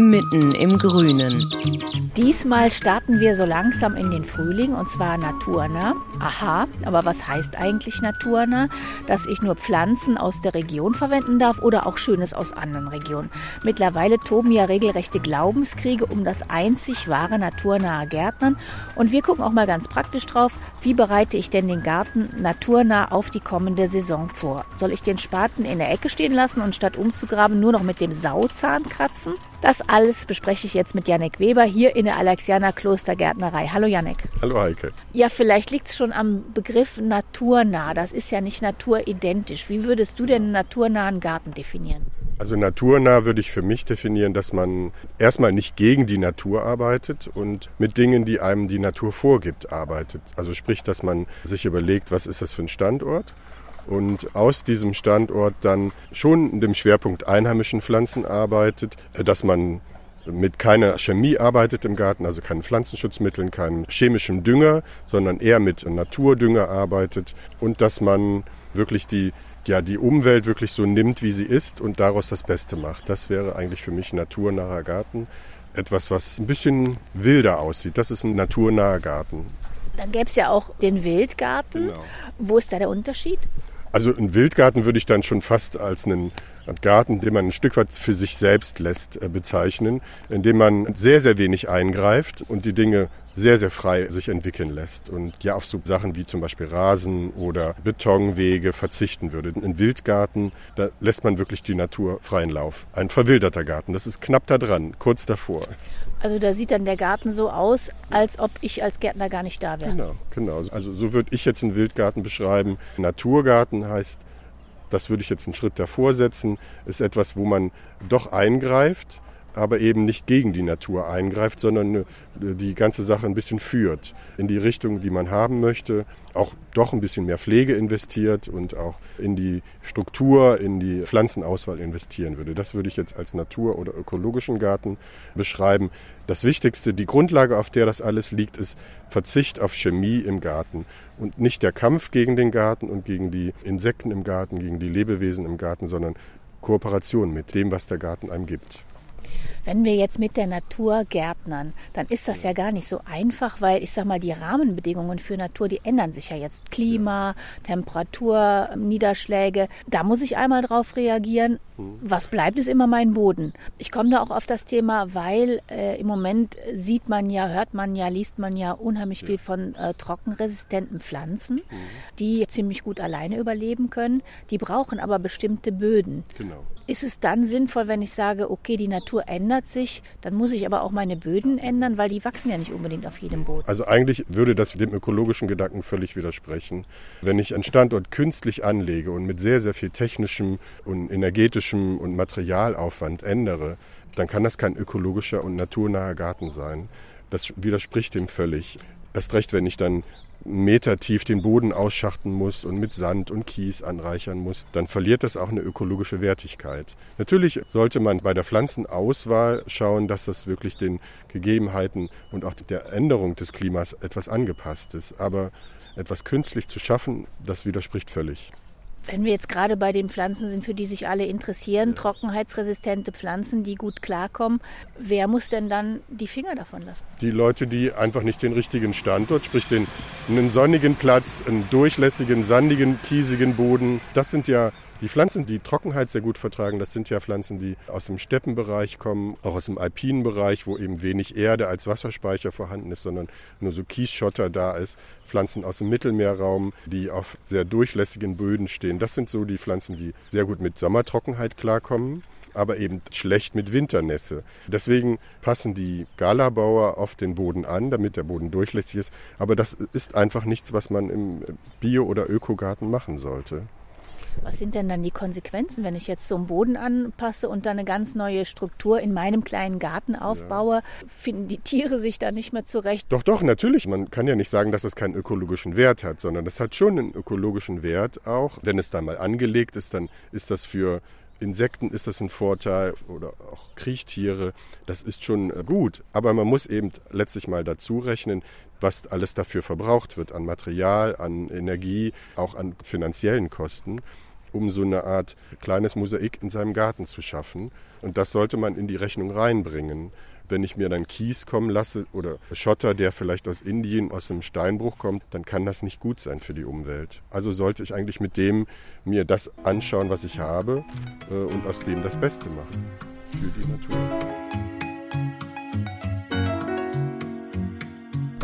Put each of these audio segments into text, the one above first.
mitten im Grünen. Diesmal starten wir so langsam in den Frühling und zwar naturnah. Aha, aber was heißt eigentlich naturnah? Dass ich nur Pflanzen aus der Region verwenden darf oder auch Schönes aus anderen Regionen. Mittlerweile toben ja regelrechte Glaubenskriege um das einzig wahre naturnahe Gärtnern und wir gucken auch mal ganz praktisch drauf, wie bereite ich denn den Garten naturnah auf die kommende Saison vor? Soll ich den Spaten in der Ecke stehen lassen und statt umzugraben nur noch mit dem Sauzahn kratzen? Das alles bespreche ich jetzt mit Janek Weber hier in der Alexianer Klostergärtnerei. Hallo Janek. Hallo Heike. Ja, vielleicht liegt es schon am Begriff naturnah. Das ist ja nicht naturidentisch. Wie würdest du denn einen naturnahen Garten definieren? Also naturnah würde ich für mich definieren, dass man erstmal nicht gegen die Natur arbeitet und mit Dingen, die einem die Natur vorgibt, arbeitet. Also sprich, dass man sich überlegt, was ist das für ein Standort und aus diesem Standort dann schon in dem Schwerpunkt einheimischen Pflanzen arbeitet, äh, dass man mit keiner Chemie arbeitet im Garten, also keinen Pflanzenschutzmitteln, keinem chemischen Dünger, sondern eher mit Naturdünger arbeitet und dass man wirklich die ja, die Umwelt wirklich so nimmt, wie sie ist und daraus das Beste macht. Das wäre eigentlich für mich ein naturnaher Garten. Etwas, was ein bisschen wilder aussieht. Das ist ein naturnaher Garten. Dann gäbe es ja auch den Wildgarten. Genau. Wo ist da der Unterschied? Also einen Wildgarten würde ich dann schon fast als einen Garten, den man ein Stück weit für sich selbst lässt, äh, bezeichnen, indem man sehr, sehr wenig eingreift und die Dinge sehr, sehr frei sich entwickeln lässt und ja auf so Sachen wie zum Beispiel Rasen oder Betonwege verzichten würde. Ein Wildgarten, da lässt man wirklich die Natur freien Lauf. Ein verwilderter Garten, das ist knapp da dran, kurz davor. Also da sieht dann der Garten so aus, als ob ich als Gärtner gar nicht da wäre. Genau, genau. Also so würde ich jetzt einen Wildgarten beschreiben. Naturgarten heißt, das würde ich jetzt einen Schritt davor setzen, ist etwas, wo man doch eingreift, aber eben nicht gegen die Natur eingreift, sondern äh, die ganze Sache ein bisschen führt in die Richtung, die man haben möchte, auch doch ein bisschen mehr Pflege investiert und auch in die Struktur, in die Pflanzenauswahl investieren würde. Das würde ich jetzt als Natur- oder ökologischen Garten beschreiben. Das Wichtigste, die Grundlage, auf der das alles liegt, ist Verzicht auf Chemie im Garten und nicht der Kampf gegen den Garten und gegen die Insekten im Garten, gegen die Lebewesen im Garten, sondern Kooperation mit dem, was der Garten einem gibt. Wenn wir jetzt mit der Natur gärtnern, dann ist das ja gar nicht so einfach, weil ich sag mal, die Rahmenbedingungen für Natur, die ändern sich ja jetzt. Klima, Temperatur, Niederschläge. Da muss ich einmal drauf reagieren. Mhm. Was bleibt, ist immer mein Boden. Ich komme da auch auf das Thema, weil äh, im Moment sieht man ja, hört man ja, liest man ja unheimlich viel von äh, trockenresistenten Pflanzen, mhm. die ziemlich gut alleine überleben können. Die brauchen aber bestimmte Böden. Genau. Ist es dann sinnvoll, wenn ich sage, okay, die Natur ändert sich, dann muss ich aber auch meine Böden ändern, weil die wachsen ja nicht unbedingt auf jedem Boden. Also eigentlich würde das dem ökologischen Gedanken völlig widersprechen. Wenn ich einen Standort künstlich anlege und mit sehr, sehr viel technischem und energetischem und Materialaufwand ändere, dann kann das kein ökologischer und naturnaher Garten sein. Das widerspricht dem völlig. Erst recht, wenn ich dann Meter tief den Boden ausschachten muss und mit Sand und Kies anreichern muss, dann verliert das auch eine ökologische Wertigkeit. Natürlich sollte man bei der Pflanzenauswahl schauen, dass das wirklich den Gegebenheiten und auch der Änderung des Klimas etwas angepasst ist. Aber etwas künstlich zu schaffen, das widerspricht völlig. Wenn wir jetzt gerade bei den Pflanzen sind, für die sich alle interessieren, trockenheitsresistente Pflanzen, die gut klarkommen, wer muss denn dann die Finger davon lassen? Die Leute, die einfach nicht den richtigen Standort, sprich den, einen sonnigen Platz, einen durchlässigen, sandigen, kiesigen Boden, das sind ja Die Pflanzen, die Trockenheit sehr gut vertragen, das sind ja Pflanzen, die aus dem Steppenbereich kommen, auch aus dem alpinen Bereich, wo eben wenig Erde als Wasserspeicher vorhanden ist, sondern nur so Kiesschotter da ist. Pflanzen aus dem Mittelmeerraum, die auf sehr durchlässigen Böden stehen. Das sind so die Pflanzen, die sehr gut mit Sommertrockenheit klarkommen aber eben schlecht mit Winternässe. Deswegen passen die Galabauer auf den Boden an, damit der Boden durchlässig ist. Aber das ist einfach nichts, was man im Bio- oder Ökogarten machen sollte. Was sind denn dann die Konsequenzen, wenn ich jetzt so einen Boden anpasse und dann eine ganz neue Struktur in meinem kleinen Garten aufbaue? Ja. Finden die Tiere sich da nicht mehr zurecht? Doch, doch, natürlich. Man kann ja nicht sagen, dass es keinen ökologischen Wert hat, sondern das hat schon einen ökologischen Wert auch. Wenn es da mal angelegt ist, dann ist das für Insekten ist das ein Vorteil oder auch Kriechtiere, das ist schon gut. Aber man muss eben letztlich mal dazu rechnen, was alles dafür verbraucht wird an Material, an Energie, auch an finanziellen Kosten, um so eine Art kleines Mosaik in seinem Garten zu schaffen. Und das sollte man in die Rechnung reinbringen. Wenn ich mir dann Kies kommen lasse oder Schotter, der vielleicht aus Indien, aus einem Steinbruch kommt, dann kann das nicht gut sein für die Umwelt. Also sollte ich eigentlich mit dem mir das anschauen, was ich habe äh, und aus dem das Beste machen für die Natur.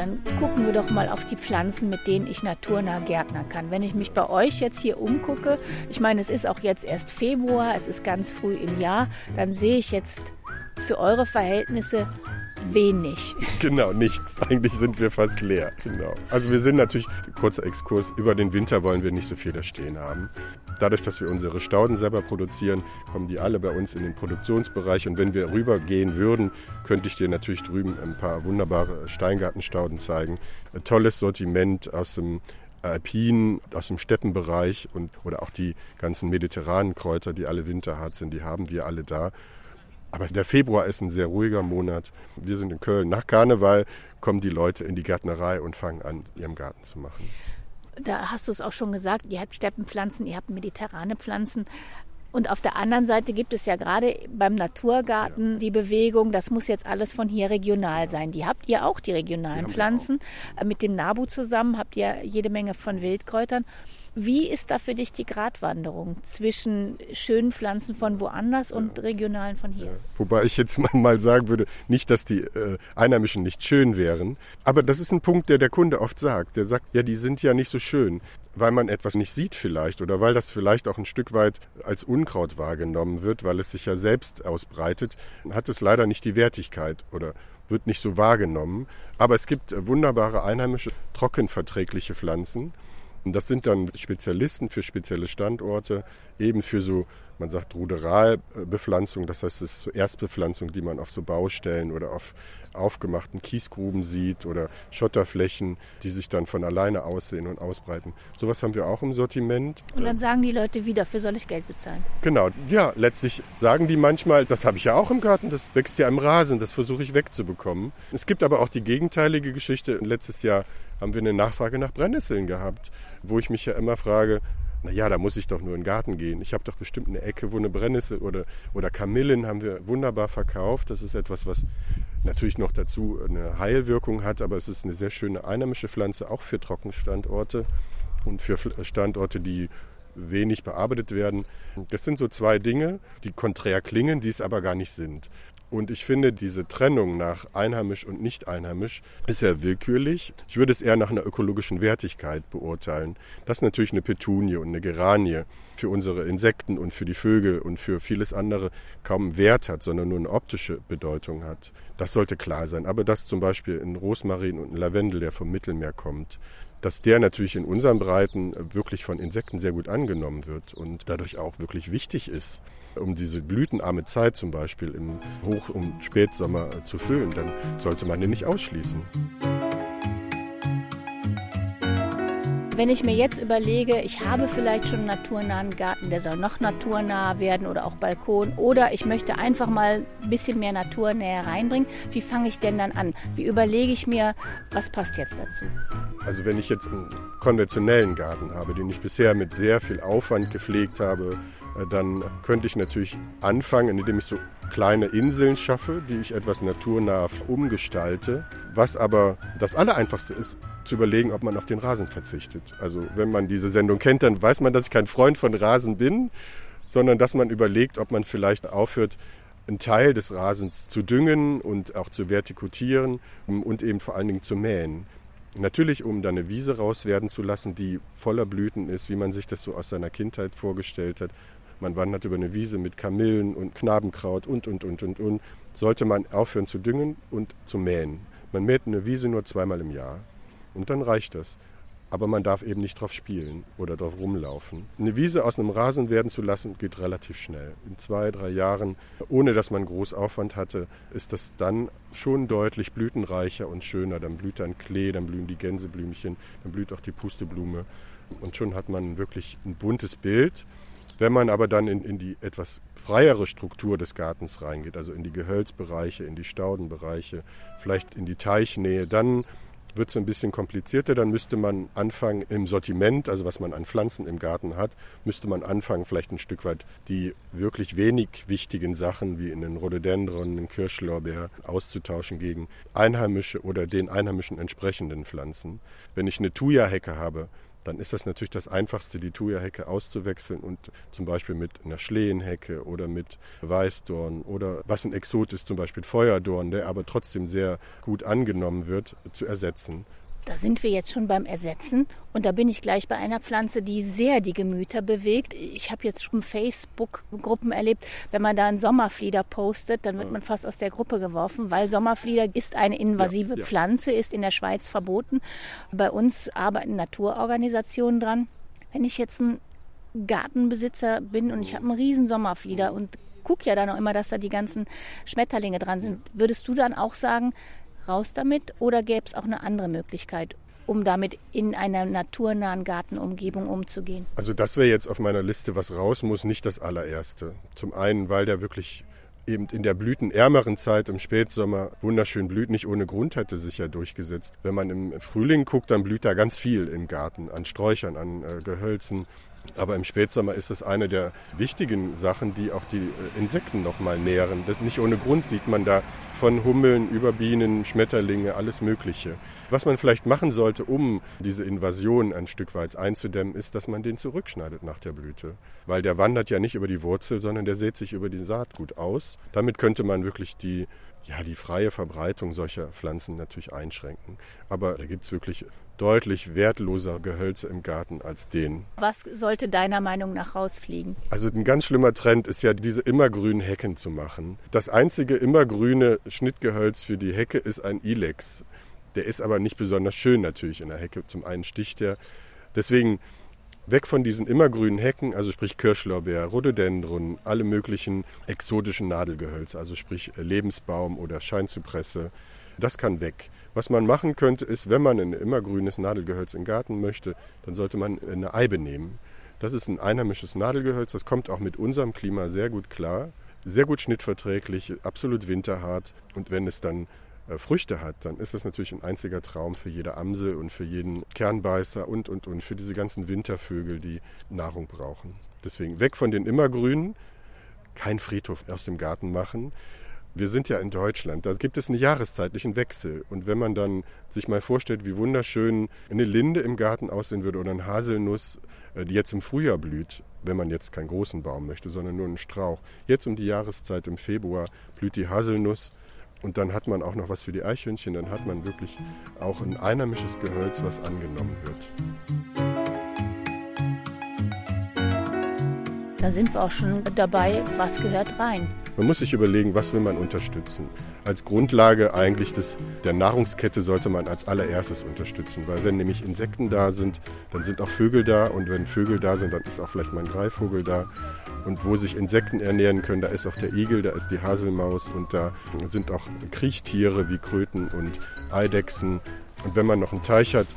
Dann gucken wir doch mal auf die Pflanzen, mit denen ich naturnah gärtnern kann. Wenn ich mich bei euch jetzt hier umgucke, ich meine, es ist auch jetzt erst Februar, es ist ganz früh im Jahr, dann sehe ich jetzt für eure Verhältnisse wenig. Genau, nichts. Eigentlich sind wir fast leer. Genau. Also wir sind natürlich, kurzer Exkurs, über den Winter wollen wir nicht so viel da stehen haben. Dadurch, dass wir unsere Stauden selber produzieren, kommen die alle bei uns in den Produktionsbereich. Und wenn wir rübergehen würden, könnte ich dir natürlich drüben ein paar wunderbare Steingartenstauden zeigen. Ein tolles Sortiment aus dem Alpinen, aus dem Steppenbereich und, oder auch die ganzen mediterranen Kräuter, die alle winterhart sind, die haben wir alle da. Aber der Februar ist ein sehr ruhiger Monat. Wir sind in Köln. Nach Karneval kommen die Leute in die Gärtnerei und fangen an, ihrem Garten zu machen da hast du es auch schon gesagt, ihr habt Steppenpflanzen, ihr habt mediterrane Pflanzen. Und auf der anderen Seite gibt es ja gerade beim Naturgarten ja. die Bewegung, das muss jetzt alles von hier regional sein. Die habt ihr auch, die regionalen Pflanzen. Mit dem Nabu zusammen habt ihr jede Menge von Wildkräutern. Wie ist da für dich die Gratwanderung zwischen schönen Pflanzen von woanders und regionalen von hier? Wobei ich jetzt mal sagen würde, nicht, dass die äh, Einheimischen nicht schön wären, aber das ist ein Punkt, der der Kunde oft sagt. Der sagt, ja, die sind ja nicht so schön, weil man etwas nicht sieht vielleicht oder weil das vielleicht auch ein Stück weit als Unkraut wahrgenommen wird, weil es sich ja selbst ausbreitet, hat es leider nicht die Wertigkeit oder wird nicht so wahrgenommen. Aber es gibt wunderbare einheimische, trockenverträgliche Pflanzen und das sind dann Spezialisten für spezielle Standorte, eben für so, man sagt Ruderalbepflanzung, das heißt, es ist so Erstbepflanzung, die man auf so Baustellen oder auf aufgemachten Kiesgruben sieht oder Schotterflächen, die sich dann von alleine aussehen und ausbreiten. Sowas haben wir auch im Sortiment. Und dann sagen die Leute wieder, für soll ich Geld bezahlen? Genau, ja, letztlich sagen die manchmal, das habe ich ja auch im Garten, das wächst ja im Rasen, das versuche ich wegzubekommen. Es gibt aber auch die gegenteilige Geschichte. Letztes Jahr haben wir eine Nachfrage nach Brennnesseln gehabt wo ich mich ja immer frage, naja, da muss ich doch nur in den Garten gehen. Ich habe doch bestimmt eine Ecke, wo eine Brennnessel oder, oder Kamillen haben wir wunderbar verkauft. Das ist etwas, was natürlich noch dazu eine Heilwirkung hat, aber es ist eine sehr schöne einheimische Pflanze, auch für Trockenstandorte und für Standorte, die wenig bearbeitet werden. Das sind so zwei Dinge, die konträr klingen, die es aber gar nicht sind. Und ich finde, diese Trennung nach einheimisch und nicht einheimisch ist ja willkürlich. Ich würde es eher nach einer ökologischen Wertigkeit beurteilen. Das ist natürlich eine Petunie und eine Geranie für unsere Insekten und für die Vögel und für vieles andere kaum Wert hat, sondern nur eine optische Bedeutung hat. Das sollte klar sein. Aber dass zum Beispiel ein Rosmarin und ein Lavendel, der vom Mittelmeer kommt, dass der natürlich in unseren Breiten wirklich von Insekten sehr gut angenommen wird und dadurch auch wirklich wichtig ist, um diese blütenarme Zeit zum Beispiel im Hoch- und Spätsommer zu füllen, dann sollte man den nicht ausschließen. Wenn ich mir jetzt überlege, ich habe vielleicht schon einen naturnahen Garten, der soll noch naturnah werden oder auch Balkon oder ich möchte einfach mal ein bisschen mehr Naturnähe reinbringen, wie fange ich denn dann an? Wie überlege ich mir, was passt jetzt dazu? Also wenn ich jetzt einen konventionellen Garten habe, den ich bisher mit sehr viel Aufwand gepflegt habe, dann könnte ich natürlich anfangen, indem ich so kleine Inseln schaffe, die ich etwas naturnah umgestalte. Was aber das Allereinfachste ist, zu überlegen, ob man auf den Rasen verzichtet. Also wenn man diese Sendung kennt, dann weiß man, dass ich kein Freund von Rasen bin, sondern dass man überlegt, ob man vielleicht aufhört, einen Teil des Rasens zu düngen und auch zu vertikutieren und eben vor allen Dingen zu mähen. Natürlich, um dann eine Wiese raus werden zu lassen, die voller Blüten ist, wie man sich das so aus seiner Kindheit vorgestellt hat. Man wandert über eine Wiese mit Kamillen und Knabenkraut und, und, und, und, und. Sollte man aufhören zu düngen und zu mähen. Man mäht eine Wiese nur zweimal im Jahr. Und dann reicht das. Aber man darf eben nicht drauf spielen oder drauf rumlaufen. Eine Wiese aus einem Rasen werden zu lassen, geht relativ schnell. In zwei, drei Jahren, ohne dass man groß Aufwand hatte, ist das dann schon deutlich blütenreicher und schöner. Dann blüht dann Klee, dann blühen die Gänseblümchen, dann blüht auch die Pusteblume. Und schon hat man wirklich ein buntes Bild. Wenn man aber dann in, in die etwas freiere Struktur des Gartens reingeht, also in die Gehölzbereiche, in die Staudenbereiche, vielleicht in die Teichnähe, dann wird es ein bisschen komplizierter. Dann müsste man anfangen im Sortiment, also was man an Pflanzen im Garten hat, müsste man anfangen, vielleicht ein Stück weit die wirklich wenig wichtigen Sachen wie in den Rhododendron, den Kirschlorbeer auszutauschen gegen einheimische oder den einheimischen entsprechenden Pflanzen. Wenn ich eine Thuja-Hecke habe, dann ist das natürlich das Einfachste, die Thuja-Hecke auszuwechseln und zum Beispiel mit einer Schlehenhecke oder mit Weißdorn oder was ein Exot ist, zum Beispiel Feuerdorn, der aber trotzdem sehr gut angenommen wird, zu ersetzen. Da sind wir jetzt schon beim Ersetzen und da bin ich gleich bei einer Pflanze, die sehr die Gemüter bewegt. Ich habe jetzt schon Facebook-Gruppen erlebt, wenn man da einen Sommerflieder postet, dann wird man fast aus der Gruppe geworfen, weil Sommerflieder ist eine invasive ja, ja. Pflanze, ist in der Schweiz verboten. Bei uns arbeiten Naturorganisationen dran. Wenn ich jetzt ein Gartenbesitzer bin und ich habe einen riesen Sommerflieder und gucke ja dann auch immer, dass da die ganzen Schmetterlinge dran sind, würdest du dann auch sagen, raus damit oder gäbe es auch eine andere Möglichkeit, um damit in einer naturnahen Gartenumgebung umzugehen? Also das wäre jetzt auf meiner Liste, was raus muss, nicht das allererste. Zum einen, weil der wirklich eben in der blütenärmeren Zeit im Spätsommer wunderschön blüht, nicht ohne Grund hätte sich ja durchgesetzt. Wenn man im Frühling guckt, dann blüht da ganz viel im Garten, an Sträuchern, an äh, Gehölzen. Aber im Spätsommer ist es eine der wichtigen Sachen, die auch die äh, Insekten nochmal nähren. Das nicht ohne Grund sieht man da von Hummeln über Bienen, Schmetterlinge, alles Mögliche. Was man vielleicht machen sollte, um diese Invasion ein Stück weit einzudämmen, ist, dass man den zurückschneidet nach der Blüte. Weil der wandert ja nicht über die Wurzel, sondern der sät sich über die Saatgut aus. Damit könnte man wirklich die ja, die freie Verbreitung solcher Pflanzen natürlich einschränken. Aber da gibt es wirklich deutlich wertloser Gehölze im Garten als den. Was sollte deiner Meinung nach rausfliegen? Also ein ganz schlimmer Trend ist ja, diese immergrünen Hecken zu machen. Das einzige immergrüne Schnittgehölz für die Hecke ist ein Ilex. Der ist aber nicht besonders schön natürlich in der Hecke. Zum einen sticht er. Deswegen weg von diesen immergrünen Hecken, also sprich Kirschlorbeer, Rhododendron, alle möglichen exotischen Nadelgehölze, also sprich Lebensbaum oder Scheinzypresse. Das kann weg. Was man machen könnte, ist, wenn man ein immergrünes Nadelgehölz im Garten möchte, dann sollte man eine Eibe nehmen. Das ist ein einheimisches Nadelgehölz, das kommt auch mit unserem Klima sehr gut klar, sehr gut schnittverträglich, absolut winterhart. Und wenn es dann äh, Früchte hat, dann ist das natürlich ein einziger Traum für jede Amsel und für jeden Kernbeißer und, und, und für diese ganzen Wintervögel, die Nahrung brauchen. Deswegen weg von den Immergrünen, kein Friedhof aus dem Garten machen, wir sind ja in Deutschland, da gibt es einen jahreszeitlichen Wechsel. Und wenn man dann sich mal vorstellt, wie wunderschön eine Linde im Garten aussehen würde oder eine Haselnuss, äh, die jetzt im Frühjahr blüht, wenn man jetzt keinen großen Baum möchte, sondern nur einen Strauch. Jetzt um die Jahreszeit im Februar blüht die Haselnuss und dann hat man auch noch was für die Eichhörnchen, dann hat man wirklich auch ein einheimisches Gehölz, was angenommen wird. Da sind wir auch schon dabei, was gehört rein. Man muss sich überlegen, was will man unterstützen. Als Grundlage eigentlich des, der Nahrungskette sollte man als allererstes unterstützen, weil wenn nämlich Insekten da sind, dann sind auch Vögel da und wenn Vögel da sind, dann ist auch vielleicht mal ein Greifvogel da. Und wo sich Insekten ernähren können, da ist auch der Igel, da ist die Haselmaus und da sind auch Kriechtiere wie Kröten und Eidechsen. Und wenn man noch einen Teich hat,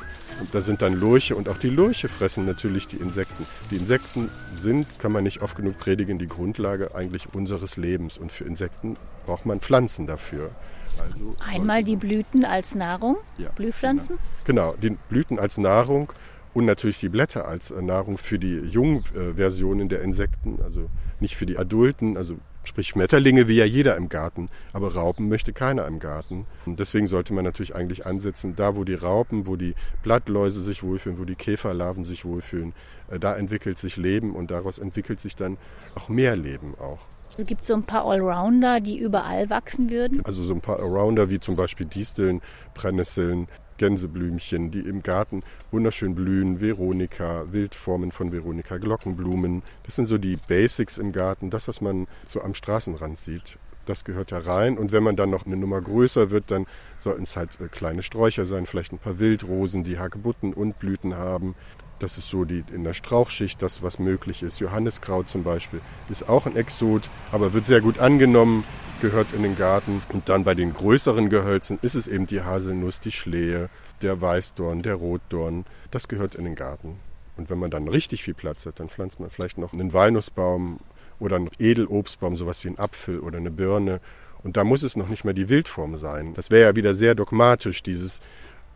da sind dann Lurche und auch die Lurche fressen natürlich die Insekten. Die Insekten sind, kann man nicht oft genug predigen, die Grundlage eigentlich unseres Lebens. Und für Insekten braucht man Pflanzen dafür. Also Einmal die Blüten als Nahrung, ja, Blühpflanzen? Genau. genau, die Blüten als Nahrung und natürlich die Blätter als äh, Nahrung für die Jungversionen der Insekten, also nicht für die Adulten. Also Sprich Schmetterlinge will ja jeder im Garten, aber Raupen möchte keiner im Garten. Und deswegen sollte man natürlich eigentlich ansetzen, da wo die Raupen, wo die Blattläuse sich wohlfühlen, wo die Käferlarven sich wohlfühlen, äh, da entwickelt sich Leben und daraus entwickelt sich dann auch mehr Leben auch. Es gibt so ein paar Allrounder, die überall wachsen würden. Also so ein paar Allrounder wie zum Beispiel Disteln, Brennnesseln, Gänseblümchen, die im Garten wunderschön blühen, Veronika, Wildformen von Veronika, Glockenblumen. Das sind so die Basics im Garten, das, was man so am Straßenrand sieht. Das gehört da rein. Und wenn man dann noch eine Nummer größer wird, dann sollten es halt äh, kleine Sträucher sein, vielleicht ein paar Wildrosen, die Hagebutten und Blüten haben. Das ist so die in der Strauchschicht das, was möglich ist. Johanniskraut zum Beispiel ist auch ein Exot, aber wird sehr gut angenommen, gehört in den Garten. Und dann bei den größeren Gehölzen ist es eben die Haselnuss, die Schlehe, der Weißdorn, der Rotdorn. Das gehört in den Garten. Und wenn man dann richtig viel Platz hat, dann pflanzt man vielleicht noch einen Walnussbaum oder einen Edelobstbaum, sowas wie einen Apfel oder eine Birne. Und da muss es noch nicht mal die Wildform sein. Das wäre ja wieder sehr dogmatisch, dieses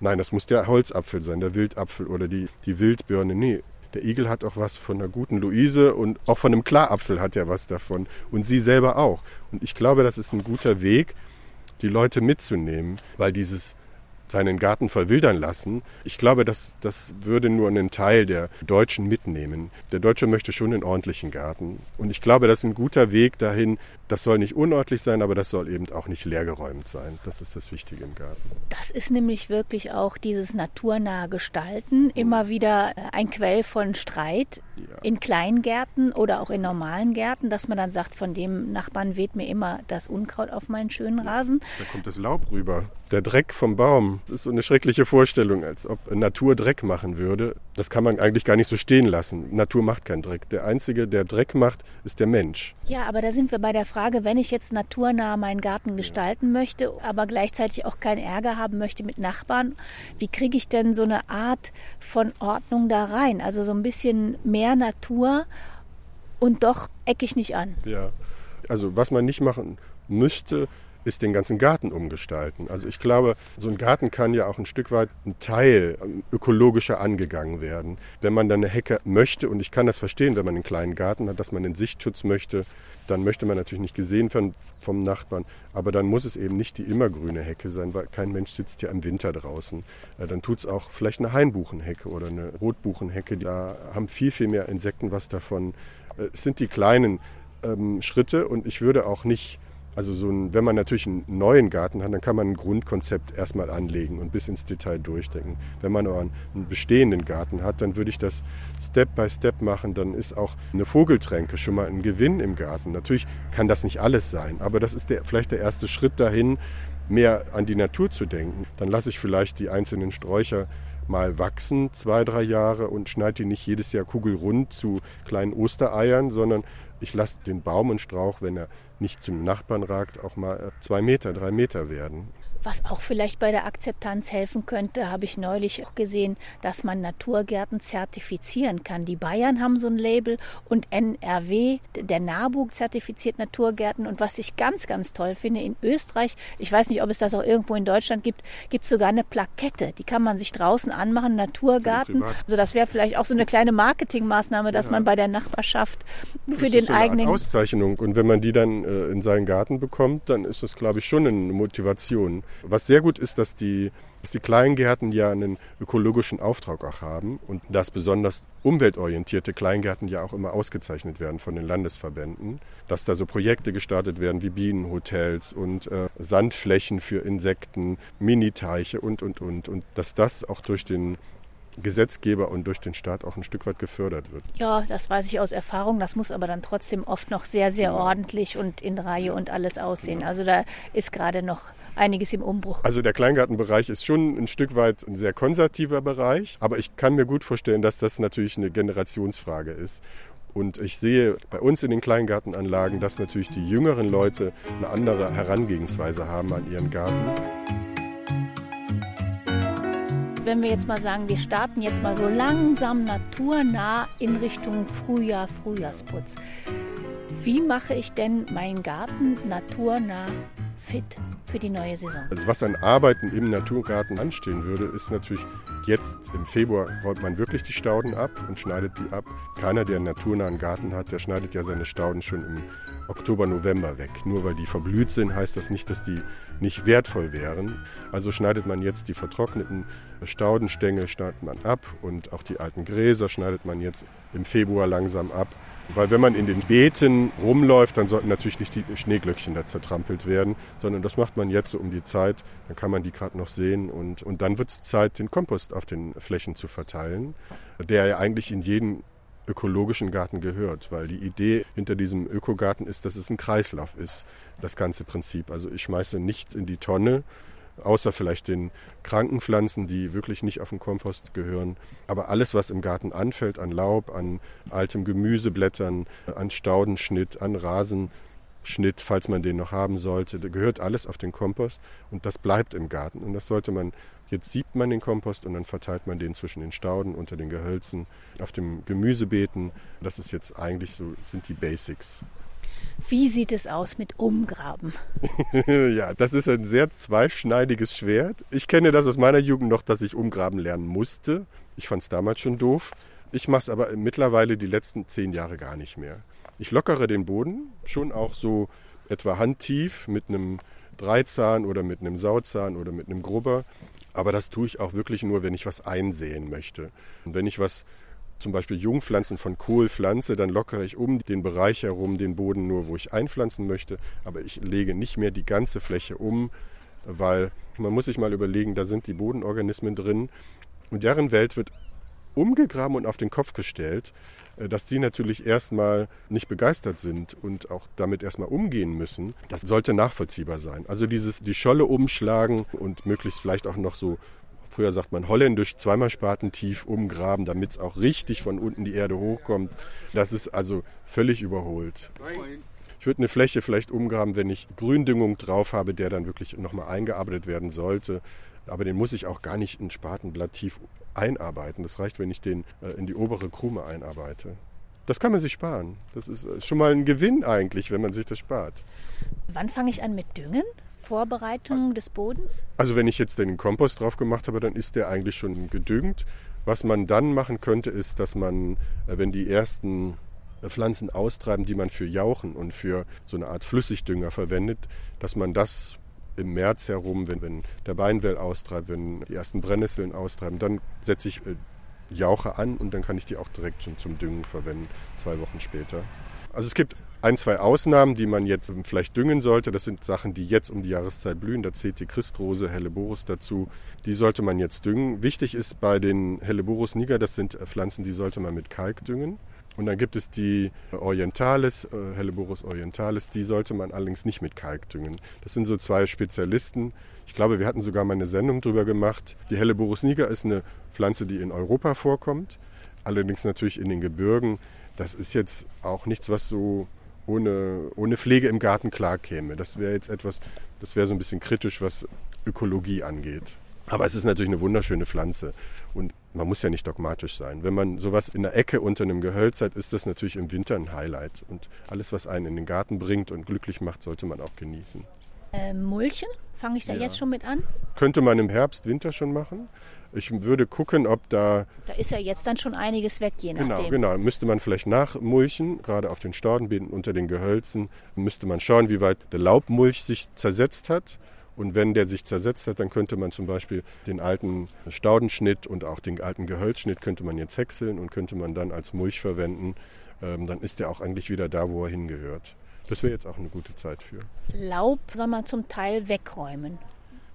Nein, das muss der Holzapfel sein, der Wildapfel oder die, die Wildbirne. Nee, der Igel hat auch was von einer guten Luise und auch von einem Klarapfel hat er was davon. Und sie selber auch. Und ich glaube, das ist ein guter Weg, die Leute mitzunehmen, weil dieses seinen Garten verwildern lassen. Ich glaube, das, das würde nur einen Teil der Deutschen mitnehmen. Der Deutsche möchte schon einen ordentlichen Garten. Und ich glaube, das ist ein guter Weg dahin. Das soll nicht unordentlich sein, aber das soll eben auch nicht leergeräumt sein. Das ist das Wichtige im Garten. Das ist nämlich wirklich auch dieses naturnahe Gestalten immer wieder ein Quell von Streit ja. in Kleingärten oder auch in normalen Gärten, dass man dann sagt, von dem Nachbarn weht mir immer das Unkraut auf meinen schönen Rasen. Da kommt das Laub rüber. Der Dreck vom Baum. Das ist so eine schreckliche Vorstellung, als ob Natur Dreck machen würde. Das kann man eigentlich gar nicht so stehen lassen. Natur macht keinen Dreck. Der Einzige, der Dreck macht, ist der Mensch. Ja, aber da sind wir bei der Frage, wenn ich jetzt naturnah meinen Garten gestalten möchte, aber gleichzeitig auch keinen Ärger haben möchte mit Nachbarn, wie kriege ich denn so eine Art von Ordnung da rein? Also so ein bisschen mehr Natur und doch eckig nicht an. Ja, also was man nicht machen müsste, ist den ganzen Garten umgestalten. Also ich glaube, so ein Garten kann ja auch ein Stück weit ein Teil ähm, ökologischer angegangen werden. Wenn man dann eine Hecke möchte, und ich kann das verstehen, wenn man einen kleinen Garten hat, dass man den Sichtschutz möchte, dann möchte man natürlich nicht gesehen werden vom Nachbarn. Aber dann muss es eben nicht die immergrüne Hecke sein, weil kein Mensch sitzt ja im Winter draußen. Äh, dann tut es auch vielleicht eine Hainbuchenhecke oder eine Rotbuchenhecke. Da haben viel, viel mehr Insekten was davon. Äh, es sind die kleinen ähm, Schritte und ich würde auch nicht also so ein, wenn man natürlich einen neuen Garten hat, dann kann man ein Grundkonzept erstmal anlegen und bis ins Detail durchdenken. Wenn man aber einen bestehenden Garten hat, dann würde ich das Step by Step machen. Dann ist auch eine Vogeltränke schon mal ein Gewinn im Garten. Natürlich kann das nicht alles sein, aber das ist der, vielleicht der erste Schritt dahin, mehr an die Natur zu denken. Dann lasse ich vielleicht die einzelnen Sträucher mal wachsen, zwei, drei Jahre und schneide die nicht jedes Jahr kugelrund zu kleinen Ostereiern, sondern ich lasse den Baum und Strauch, wenn er nicht zum Nachbarn ragt, auch mal zwei Meter, drei Meter werden. Was auch vielleicht bei der Akzeptanz helfen könnte, habe ich neulich auch gesehen, dass man Naturgärten zertifizieren kann. Die Bayern haben so ein Label und NRW, der NABU zertifiziert Naturgärten. Und was ich ganz, ganz toll finde, in Österreich, ich weiß nicht, ob es das auch irgendwo in Deutschland gibt, gibt es sogar eine Plakette. Die kann man sich draußen anmachen, Naturgarten. Also das wäre vielleicht auch so eine kleine Marketingmaßnahme, dass ja. man bei der Nachbarschaft für den so eigenen... Auszeichnung. Und wenn man die dann äh, in seinen Garten bekommt, dann ist das, glaube ich, schon eine Motivation. Was sehr gut ist, dass die, dass die Kleingärten ja einen ökologischen Auftrag auch haben und dass besonders umweltorientierte Kleingärten ja auch immer ausgezeichnet werden von den Landesverbänden, dass da so Projekte gestartet werden wie Bienenhotels und äh, Sandflächen für Insekten, Miniteiche und, und, und. Und dass das auch durch den Gesetzgeber und durch den Staat auch ein Stück weit gefördert wird. Ja, das weiß ich aus Erfahrung. Das muss aber dann trotzdem oft noch sehr, sehr ja. ordentlich und in Reihe und alles aussehen. Ja. Also da ist gerade noch einiges im Umbruch. Also der Kleingartenbereich ist schon ein Stück weit ein sehr konservativer Bereich, aber ich kann mir gut vorstellen, dass das natürlich eine Generationsfrage ist. Und ich sehe bei uns in den Kleingartenanlagen, dass natürlich die jüngeren Leute eine andere Herangehensweise haben an ihren Garten wenn wir jetzt mal sagen, wir starten jetzt mal so langsam naturnah in Richtung Frühjahr, Frühjahrsputz. Wie mache ich denn meinen Garten naturnah fit für die neue Saison? Also was an Arbeiten im Naturgarten anstehen würde, ist natürlich jetzt im Februar räumt man wirklich die Stauden ab und schneidet die ab. Keiner, der einen naturnahen Garten hat, der schneidet ja seine Stauden schon im Oktober, November weg. Nur weil die verblüht sind, heißt das nicht, dass die nicht wertvoll wären. Also schneidet man jetzt die vertrockneten Staudenstängel schneidet man ab und auch die alten Gräser schneidet man jetzt im Februar langsam ab. Weil wenn man in den Beeten rumläuft, dann sollten natürlich nicht die Schneeglöckchen da zertrampelt werden, sondern das macht man jetzt so um die Zeit, dann kann man die gerade noch sehen und, und dann wird es Zeit, den Kompost auf den Flächen zu verteilen, der ja eigentlich in jeden ökologischen Garten gehört, weil die Idee hinter diesem Ökogarten ist, dass es ein Kreislauf ist, das ganze Prinzip. Also ich schmeiße nichts in die Tonne, außer vielleicht den kranken Pflanzen, die wirklich nicht auf den Kompost gehören. Aber alles, was im Garten anfällt, an Laub, an altem Gemüseblättern, an Staudenschnitt, an Rasenschnitt, falls man den noch haben sollte, gehört alles auf den Kompost und das bleibt im Garten. Und das sollte man, jetzt siebt man den Kompost und dann verteilt man den zwischen den Stauden, unter den Gehölzen, auf dem Gemüsebeeten. Das ist jetzt eigentlich so, sind die Basics. Wie sieht es aus mit Umgraben? ja, das ist ein sehr zweischneidiges Schwert. Ich kenne das aus meiner Jugend noch, dass ich umgraben lernen musste. Ich fand es damals schon doof. Ich mache es aber mittlerweile die letzten zehn Jahre gar nicht mehr. Ich lockere den Boden, schon auch so etwa handtief mit einem Dreizahn oder mit einem Sauzahn oder mit einem Grubber. Aber das tue ich auch wirklich nur, wenn ich was einsehen möchte. Und wenn ich was zum Beispiel Jungpflanzen von Kohl pflanze, dann lockere ich um den Bereich herum den Boden nur, wo ich einpflanzen möchte. Aber ich lege nicht mehr die ganze Fläche um, weil man muss sich mal überlegen, da sind die Bodenorganismen drin und deren Welt wird umgegraben und auf den Kopf gestellt, dass die natürlich erstmal nicht begeistert sind und auch damit erstmal umgehen müssen. Das sollte nachvollziehbar sein. Also dieses die Scholle umschlagen und möglichst vielleicht auch noch so früher sagt man holländisch, zweimal spatentief umgraben, damit es auch richtig von unten die Erde hochkommt. Das ist also völlig überholt. Ich würde eine Fläche vielleicht umgraben, wenn ich Gründüngung drauf habe, der dann wirklich nochmal eingearbeitet werden sollte. Aber den muss ich auch gar nicht in Spatenblatt tief einarbeiten. Das reicht, wenn ich den äh, in die obere Krume einarbeite. Das kann man sich sparen. Das ist äh, schon mal ein Gewinn eigentlich, wenn man sich das spart. Wann fange ich an mit Düngen? Vorbereitung des Bodens? Also wenn ich jetzt den Kompost drauf gemacht habe, dann ist der eigentlich schon gedüngt. Was man dann machen könnte, ist, dass man, äh, wenn die ersten Pflanzen austreiben, die man für Jauchen und für so eine Art Flüssigdünger verwendet, dass man das im März herum, wenn, wenn der Beinwell austreibt, wenn die ersten Brennnesseln austreiben, dann setze ich äh, Jauche an und dann kann ich die auch direkt schon zum Düngen verwenden, zwei Wochen später. Also es gibt ein, zwei Ausnahmen, die man jetzt vielleicht düngen sollte. Das sind Sachen, die jetzt um die Jahreszeit blühen. Da zählt die Christrose, Helleborus dazu. Die sollte man jetzt düngen. Wichtig ist bei den Helleborus niger, das sind Pflanzen, die sollte man mit Kalk düngen. Und dann gibt es die Orientalis, äh, Helleborus orientalis, die sollte man allerdings nicht mit Kalk düngen. Das sind so zwei Spezialisten. Ich glaube, wir hatten sogar mal eine Sendung drüber gemacht. Die Helleborus niger ist eine Pflanze, die in Europa vorkommt, allerdings natürlich in den Gebirgen. Das ist jetzt auch nichts, was so ohne, ohne Pflege im Garten klar käme. Das wäre jetzt etwas, das wäre so ein bisschen kritisch, was Ökologie angeht. Aber es ist natürlich eine wunderschöne Pflanze und man muss ja nicht dogmatisch sein. Wenn man sowas in der Ecke unter einem Gehölz hat, ist das natürlich im Winter ein Highlight. Und alles, was einen in den Garten bringt und glücklich macht, sollte man auch genießen. Äh, Mulchen, fange ich da ja. jetzt schon mit an? Könnte man im Herbst, Winter schon machen. Ich würde gucken, ob da. Da ist ja jetzt dann schon einiges weg, je genau, nachdem. Genau, genau. Müsste man vielleicht nachmulchen, gerade auf den Staudenbeeten unter den Gehölzen. Müsste man schauen, wie weit der Laubmulch sich zersetzt hat. Und wenn der sich zersetzt hat, dann könnte man zum Beispiel den alten Staudenschnitt und auch den alten Gehölzschnitt könnte man jetzt häckseln und könnte man dann als Mulch verwenden. Ähm, dann ist der auch eigentlich wieder da, wo er hingehört. Das wäre jetzt auch eine gute Zeit für. Laub soll man zum Teil wegräumen.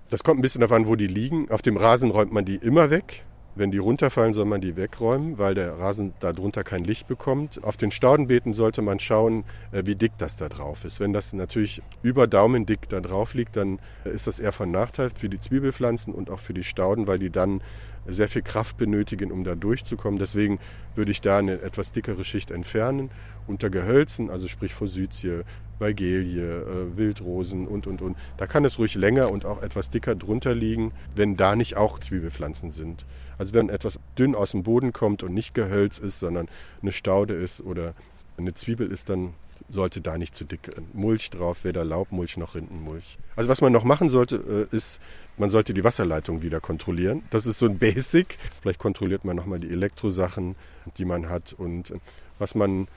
Das kommt ein bisschen davon, wo die liegen. Auf dem Rasen räumt man die immer weg. Wenn die runterfallen, soll man die wegräumen, weil der Rasen darunter kein Licht bekommt. Auf den Staudenbeeten sollte man schauen, äh, wie dick das da drauf ist. Wenn das natürlich über Daumendick da drauf liegt, dann ist das eher von Nachteil für die Zwiebelpflanzen und auch für die Stauden, weil die dann sehr viel Kraft benötigen, um da durchzukommen. Deswegen würde ich da eine etwas dickere Schicht entfernen. Unter Gehölzen, also sprich Forsythie, Weigelie, äh, Wildrosen und, und, und. Da kann es ruhig länger und auch etwas dicker drunter liegen, wenn da nicht auch Zwiebelpflanzen sind. Also wenn etwas dünn aus dem Boden kommt und nicht Gehölz ist, sondern eine Staude ist oder eine Zwiebel ist, dann sollte da nicht zu dick Mulch drauf, weder Laubmulch noch Rindenmulch. Also was man noch machen sollte, äh, ist, man sollte die Wasserleitung wieder kontrollieren. Das ist so ein Basic. Vielleicht kontrolliert man nochmal die Elektrosachen, die man hat. Und äh, was man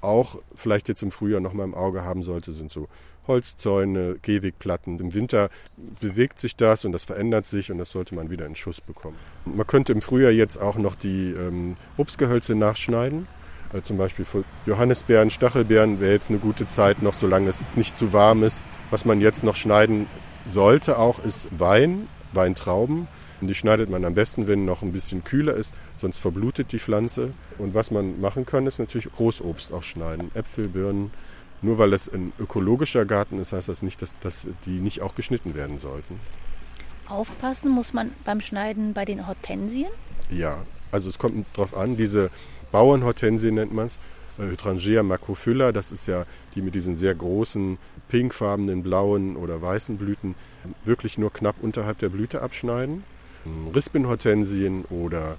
auch vielleicht jetzt im Frühjahr noch mal im Auge haben sollte, sind so Holzzäune, Gehwegplatten. Im Winter bewegt sich das und das verändert sich und das sollte man wieder in Schuss bekommen. Man könnte im Frühjahr jetzt auch noch die ähm, Obstgehölze nachschneiden. Also zum Beispiel für Johannisbeeren, Stachelbeeren wäre jetzt eine gute Zeit noch, solange es nicht zu warm ist. Was man jetzt noch schneiden sollte auch, ist Wein, Weintrauben. Und die schneidet man am besten, wenn noch ein bisschen kühler ist, sonst verblutet die Pflanze. Und was man machen kann, ist natürlich Großobst auch schneiden. Äpfel, Birnen. Nur weil das ein ökologischer Garten ist, heißt das nicht, dass, dass die nicht auch geschnitten werden sollten. Aufpassen muss man beim Schneiden bei den Hortensien? Ja, also es kommt darauf an, diese Bauernhortensie nennt man es, Hydrangea macrophylla, das ist ja die mit diesen sehr großen pinkfarbenen, blauen oder weißen Blüten, wirklich nur knapp unterhalb der Blüte abschneiden. Rispinhortensien oder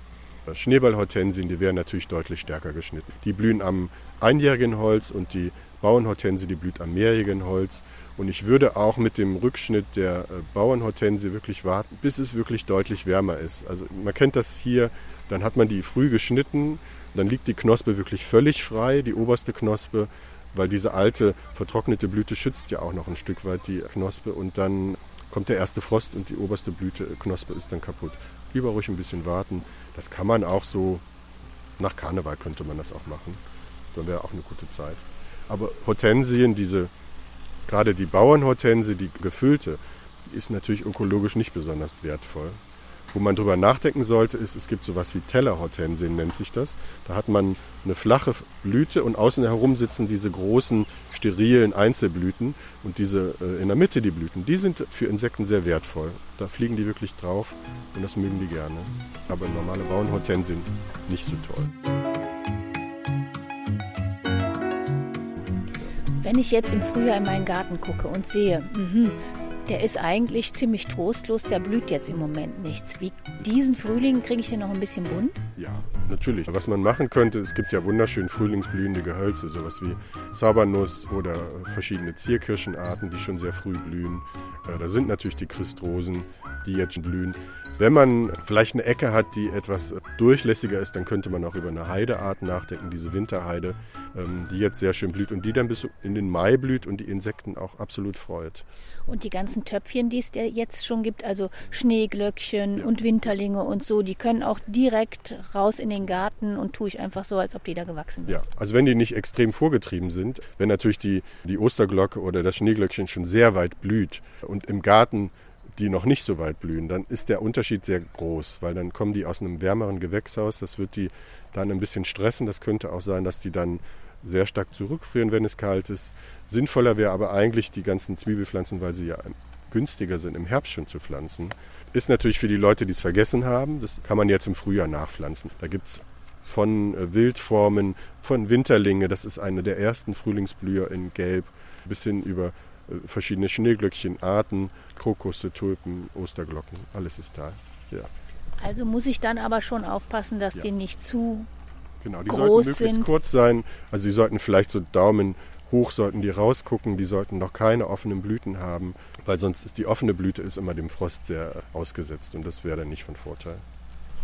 Schneeballhortensien, die werden natürlich deutlich stärker geschnitten. Die blühen am einjährigen Holz und die Bauernhortensie, die blüht am mehrjährigen Holz. Und ich würde auch mit dem Rückschnitt der Bauernhortensie wirklich warten, bis es wirklich deutlich wärmer ist. Also man kennt das hier, dann hat man die früh geschnitten, dann liegt die Knospe wirklich völlig frei, die oberste Knospe, weil diese alte vertrocknete Blüte schützt ja auch noch ein Stück weit die Knospe und dann kommt der erste Frost und die oberste Blüteknospe ist dann kaputt. Lieber ruhig ein bisschen warten. Das kann man auch so, nach Karneval könnte man das auch machen. Dann wäre auch eine gute Zeit. Aber Hortensien, diese, gerade die Bauernhortensie, die gefüllte, ist natürlich ökologisch nicht besonders wertvoll. Wo man drüber nachdenken sollte, ist, es gibt sowas wie Tellerhortensien, nennt sich das. Da hat man eine flache Blüte und außen herum sitzen diese großen, sterilen Einzelblüten. Und diese äh, in der Mitte, die Blüten, die sind für Insekten sehr wertvoll. Da fliegen die wirklich drauf und das mögen die gerne. Aber normale Bauernhortensien nicht so toll. Wenn ich jetzt im Frühjahr in meinen Garten gucke und sehe, mh, der ist eigentlich ziemlich trostlos, der blüht jetzt im Moment nichts. Wie diesen Frühling kriege ich den noch ein bisschen bunt? Ja, natürlich. Was man machen könnte, es gibt ja wunderschön frühlingsblühende Gehölze, sowas wie Zabernuss oder verschiedene Zierkirschenarten, die schon sehr früh blühen. Da sind natürlich die Christrosen, die jetzt blühen. Wenn man vielleicht eine Ecke hat, die etwas durchlässiger ist, dann könnte man auch über eine Heideart nachdenken, diese Winterheide, die jetzt sehr schön blüht und die dann bis in den Mai blüht und die Insekten auch absolut freut. Und die ganzen Töpfchen, die es jetzt schon gibt, also Schneeglöckchen ja. und Winterlinge und so, die können auch direkt raus in den Garten und tue ich einfach so, als ob die da gewachsen wären. Ja, also wenn die nicht extrem vorgetrieben sind, wenn natürlich die, die Osterglocke oder das Schneeglöckchen schon sehr weit blüht und im Garten die noch nicht so weit blühen, dann ist der Unterschied sehr groß, weil dann kommen die aus einem wärmeren Gewächshaus. Das wird die dann ein bisschen stressen. Das könnte auch sein, dass die dann sehr stark zurückfrieren, wenn es kalt ist. Sinnvoller wäre aber eigentlich die ganzen Zwiebelpflanzen, weil sie ja günstiger sind, im Herbst schon zu pflanzen. Ist natürlich für die Leute, die es vergessen haben, das kann man jetzt im Frühjahr nachpflanzen. Da gibt es von äh, Wildformen, von Winterlinge, das ist eine der ersten Frühlingsblüher in Gelb, bis hin über äh, verschiedene Schneeglöckchenarten, Krokusse, Tulpen, Osterglocken, alles ist da. Ja. Also muss ich dann aber schon aufpassen, dass ja. die nicht zu Genau, die groß sollten möglichst sind. kurz sein. Also sie sollten vielleicht so Daumen hoch sollten die rausgucken. Die sollten noch keine offenen Blüten haben, weil sonst ist die offene Blüte ist immer dem Frost sehr ausgesetzt und das wäre dann nicht von Vorteil.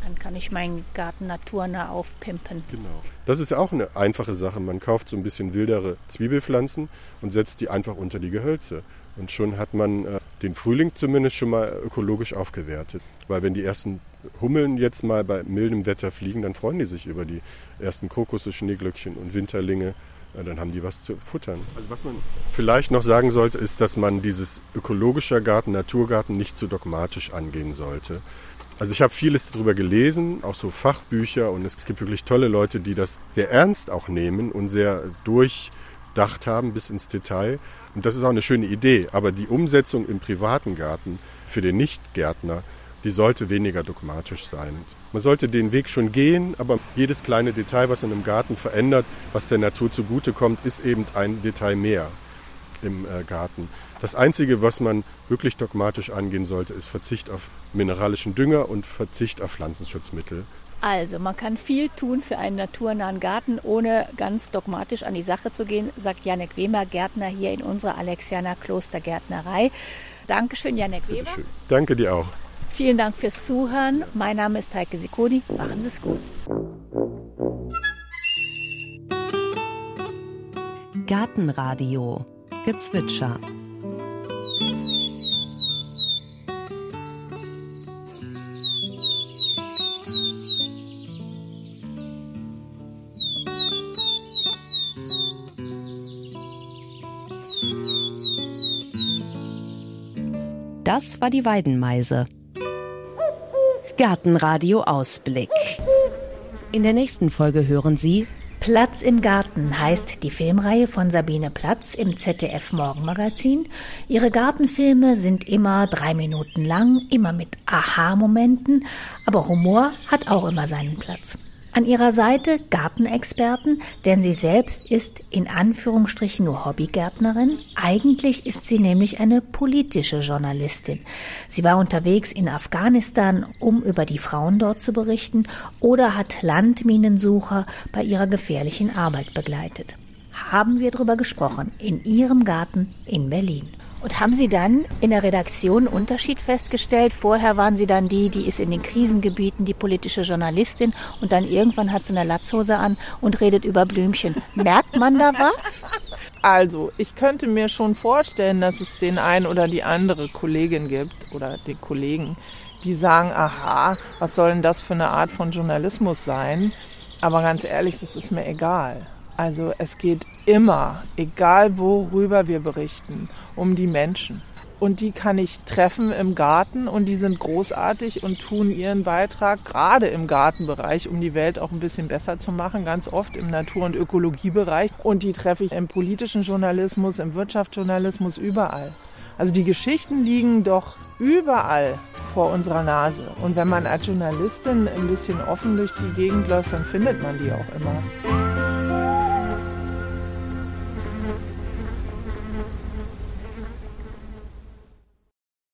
Dann kann ich meinen Garten naturnah aufpimpen. Genau. Das ist ja auch eine einfache Sache. Man kauft so ein bisschen wildere Zwiebelpflanzen und setzt die einfach unter die Gehölze. Und schon hat man äh, den Frühling zumindest schon mal ökologisch aufgewertet. Weil wenn die ersten Hummeln jetzt mal bei mildem Wetter fliegen, dann freuen die sich über die ersten Krokusse, Schneeglöckchen und Winterlinge. Ja, dann haben die was zu futtern. Also was man vielleicht noch sagen sollte, ist, dass man dieses ökologischer Garten, Naturgarten nicht zu dogmatisch angehen sollte. Also ich habe vieles darüber gelesen, auch so Fachbücher und es gibt wirklich tolle Leute, die das sehr ernst auch nehmen und sehr durchdacht haben bis ins Detail. Und das ist auch eine schöne Idee. Aber die Umsetzung im privaten Garten für den Nichtgärtner, die sollte weniger dogmatisch sein. Man sollte den Weg schon gehen, aber jedes kleine Detail, was in einem Garten verändert, was der Natur zugutekommt, ist eben ein Detail mehr im äh, Garten. Das Einzige, was man wirklich dogmatisch angehen sollte, ist Verzicht auf mineralischen Dünger und Verzicht auf Pflanzenschutzmittel. Also, man kann viel tun für einen naturnahen Garten, ohne ganz dogmatisch an die Sache zu gehen, sagt Janek Wehmer, Gärtner hier in unserer Alexianer Klostergärtnerei. Dankeschön, Janek Weber. Bitteschön. Danke dir auch. Vielen Dank fürs Zuhören. Mein Name ist Heike Sikoni. Machen Sie es gut. Gartenradio Gezwitscher. Das war die Weidenmeise. Gartenradio Ausblick. In der nächsten Folge hören Sie Platz im Garten heißt die Filmreihe von Sabine Platz im ZDF Morgenmagazin. Ihre Gartenfilme sind immer drei Minuten lang, immer mit Aha-Momenten, aber Humor hat auch immer seinen Platz. An ihrer Seite Gartenexperten, denn sie selbst ist in Anführungsstrichen nur Hobbygärtnerin. Eigentlich ist sie nämlich eine politische Journalistin. Sie war unterwegs in Afghanistan, um über die Frauen dort zu berichten, oder hat Landminensucher bei ihrer gefährlichen Arbeit begleitet. Haben wir darüber gesprochen in ihrem Garten in Berlin. Und haben Sie dann in der Redaktion einen Unterschied festgestellt? Vorher waren Sie dann die, die ist in den Krisengebieten, die politische Journalistin und dann irgendwann hat sie eine Latzhose an und redet über Blümchen. Merkt man da was? Also, ich könnte mir schon vorstellen, dass es den einen oder die andere Kollegin gibt oder den Kollegen, die sagen, aha, was soll denn das für eine Art von Journalismus sein? Aber ganz ehrlich, das ist mir egal. Also es geht immer, egal worüber wir berichten, um die Menschen. Und die kann ich treffen im Garten und die sind großartig und tun ihren Beitrag gerade im Gartenbereich, um die Welt auch ein bisschen besser zu machen, ganz oft im Natur- und Ökologiebereich. Und die treffe ich im politischen Journalismus, im Wirtschaftsjournalismus, überall. Also die Geschichten liegen doch überall vor unserer Nase. Und wenn man als Journalistin ein bisschen offen durch die Gegend läuft, dann findet man die auch immer.